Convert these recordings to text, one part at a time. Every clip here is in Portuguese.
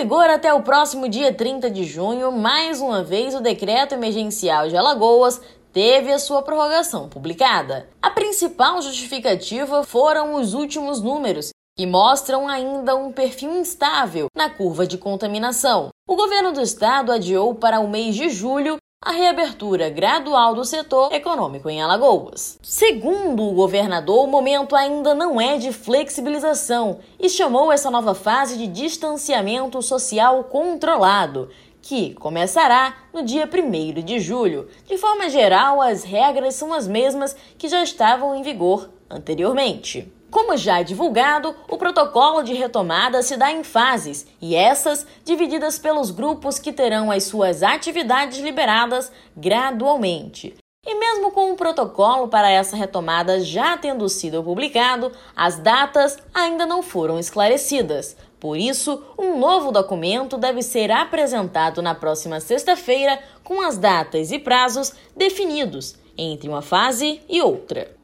vigor até o próximo dia 30 de junho, mais uma vez o decreto emergencial de Alagoas teve a sua prorrogação publicada. A principal justificativa foram os últimos números, que mostram ainda um perfil instável na curva de contaminação. O governo do estado adiou para o mês de julho a reabertura gradual do setor econômico em Alagoas. Segundo o governador, o momento ainda não é de flexibilização e chamou essa nova fase de distanciamento social controlado, que começará no dia 1 de julho. De forma geral, as regras são as mesmas que já estavam em vigor anteriormente. Como já divulgado, o protocolo de retomada se dá em fases e essas divididas pelos grupos que terão as suas atividades liberadas gradualmente. E mesmo com o protocolo para essa retomada já tendo sido publicado, as datas ainda não foram esclarecidas. Por isso, um novo documento deve ser apresentado na próxima sexta-feira com as datas e prazos definidos entre uma fase e outra.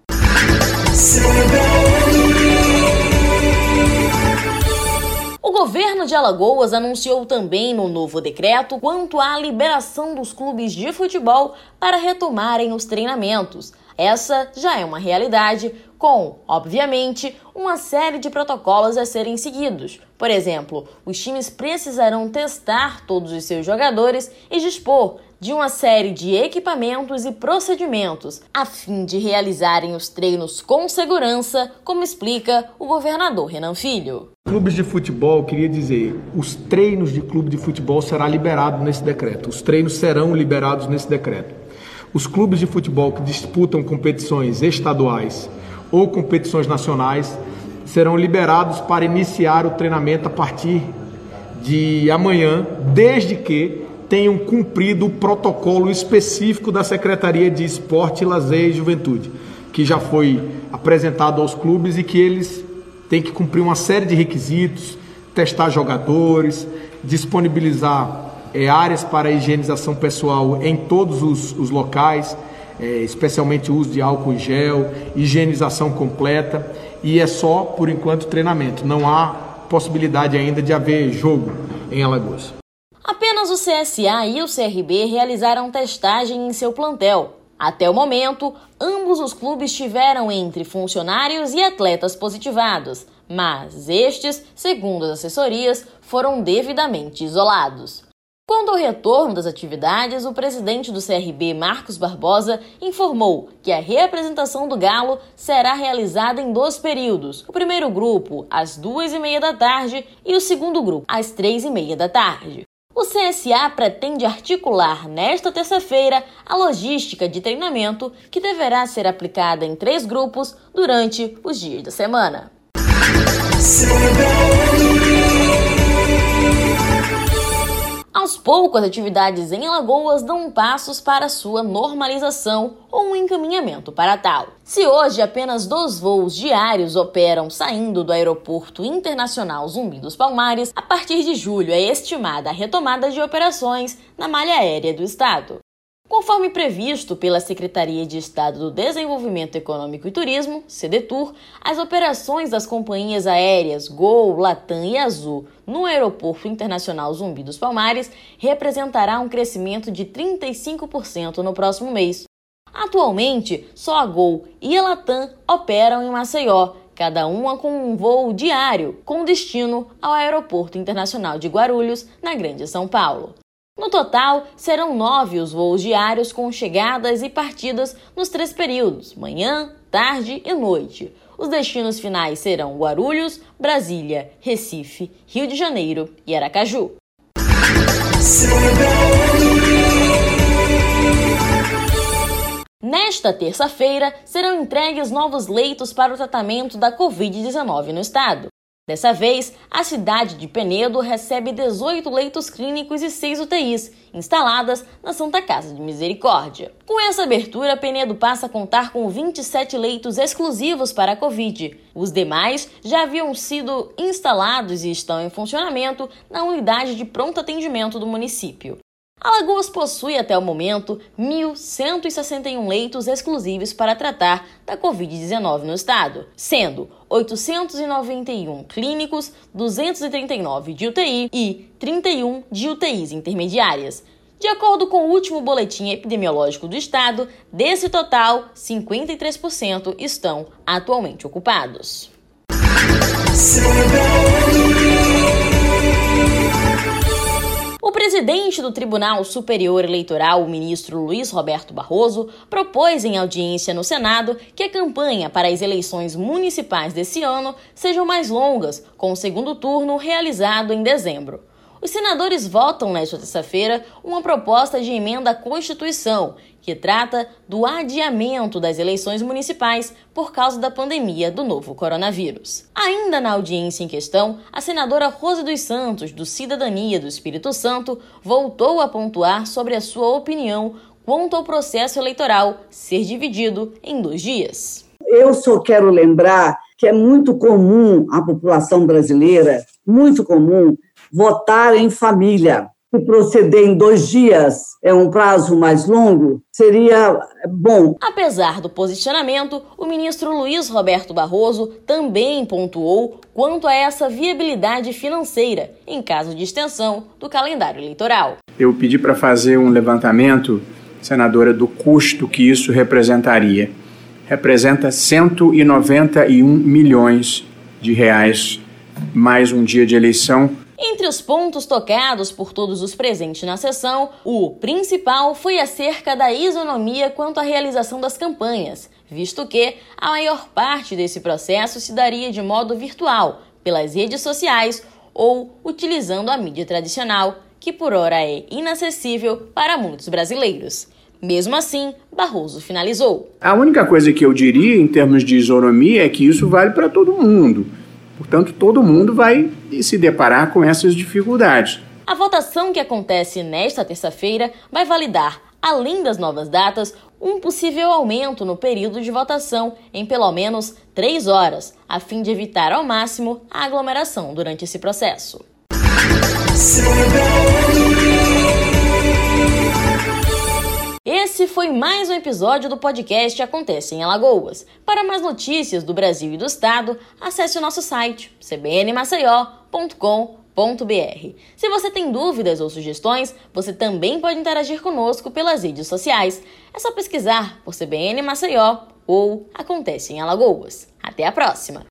O governo de Alagoas anunciou também no novo decreto quanto à liberação dos clubes de futebol para retomarem os treinamentos. Essa já é uma realidade, com, obviamente, uma série de protocolos a serem seguidos. Por exemplo, os times precisarão testar todos os seus jogadores e dispor de uma série de equipamentos e procedimentos a fim de realizarem os treinos com segurança, como explica o governador Renan Filho. Clubes de futebol, queria dizer, os treinos de clube de futebol será liberado nesse decreto. Os treinos serão liberados nesse decreto. Os clubes de futebol que disputam competições estaduais ou competições nacionais serão liberados para iniciar o treinamento a partir de amanhã, desde que tenham cumprido o protocolo específico da Secretaria de Esporte, Lazer e Juventude, que já foi apresentado aos clubes e que eles têm que cumprir uma série de requisitos, testar jogadores, disponibilizar é, áreas para higienização pessoal em todos os, os locais, é, especialmente o uso de álcool em gel, higienização completa e é só por enquanto treinamento. Não há possibilidade ainda de haver jogo em Alagoas. Apenas o CSA e o CRB realizaram testagem em seu plantel. Até o momento, ambos os clubes tiveram entre funcionários e atletas positivados, mas estes, segundo as assessorias, foram devidamente isolados. Quanto ao retorno das atividades, o presidente do CRB, Marcos Barbosa, informou que a reapresentação do Galo será realizada em dois períodos. O primeiro grupo, às duas e meia da tarde, e o segundo grupo, às três e meia da tarde. O CSA pretende articular nesta terça-feira a logística de treinamento que deverá ser aplicada em três grupos durante os dias da semana. Aos poucos, as atividades em Alagoas dão passos para sua normalização ou um encaminhamento para tal. Se hoje apenas dois voos diários operam saindo do Aeroporto Internacional Zumbi dos Palmares, a partir de julho é estimada a retomada de operações na malha aérea do estado. Conforme previsto pela Secretaria de Estado do Desenvolvimento Econômico e Turismo, CDTUR, as operações das companhias aéreas Gol, Latam e Azul no Aeroporto Internacional Zumbi dos Palmares representará um crescimento de 35% no próximo mês. Atualmente, só a Gol e a Latam operam em Maceió, cada uma com um voo diário com destino ao Aeroporto Internacional de Guarulhos, na Grande São Paulo. No total, serão nove os voos diários com chegadas e partidas nos três períodos, manhã, tarde e noite. Os destinos finais serão Guarulhos, Brasília, Recife, Rio de Janeiro e Aracaju. Nesta terça-feira, serão entregues novos leitos para o tratamento da Covid-19 no estado. Dessa vez, a cidade de Penedo recebe 18 leitos clínicos e 6 UTIs, instaladas na Santa Casa de Misericórdia. Com essa abertura, Penedo passa a contar com 27 leitos exclusivos para a Covid. Os demais já haviam sido instalados e estão em funcionamento na unidade de pronto atendimento do município. Alagoas possui até o momento 1.161 leitos exclusivos para tratar da Covid-19 no estado, sendo 891 clínicos, 239 de UTI e 31 de UTIs intermediárias. De acordo com o último boletim epidemiológico do estado, desse total, 53% estão atualmente ocupados. Presidente do Tribunal Superior Eleitoral, o ministro Luiz Roberto Barroso, propôs em audiência no Senado que a campanha para as eleições municipais desse ano sejam mais longas, com o segundo turno realizado em dezembro. Os senadores votam nesta terça-feira uma proposta de emenda à Constituição que trata do adiamento das eleições municipais por causa da pandemia do novo coronavírus. Ainda na audiência em questão, a senadora Rose dos Santos, do Cidadania do Espírito Santo, voltou a pontuar sobre a sua opinião quanto ao processo eleitoral ser dividido em dois dias. Eu só quero lembrar que é muito comum a população brasileira, muito comum, votar em família. Se proceder em dois dias é um prazo mais longo, seria bom. Apesar do posicionamento, o ministro Luiz Roberto Barroso também pontuou quanto a essa viabilidade financeira em caso de extensão do calendário eleitoral. Eu pedi para fazer um levantamento, senadora, do custo que isso representaria. Representa 191 milhões de reais mais um dia de eleição entre os pontos tocados por todos os presentes na sessão, o principal foi acerca da isonomia quanto à realização das campanhas, visto que a maior parte desse processo se daria de modo virtual, pelas redes sociais ou utilizando a mídia tradicional, que por ora é inacessível para muitos brasileiros. Mesmo assim, Barroso finalizou. A única coisa que eu diria em termos de isonomia é que isso vale para todo mundo. Portanto, todo mundo vai se deparar com essas dificuldades. A votação que acontece nesta terça-feira vai validar, além das novas datas, um possível aumento no período de votação em pelo menos três horas, a fim de evitar ao máximo a aglomeração durante esse processo. Esse foi mais um episódio do podcast Acontece em Alagoas. Para mais notícias do Brasil e do Estado, acesse o nosso site cbnmaceió.com.br. Se você tem dúvidas ou sugestões, você também pode interagir conosco pelas redes sociais. É só pesquisar por CBN Maceió ou Acontece em Alagoas. Até a próxima!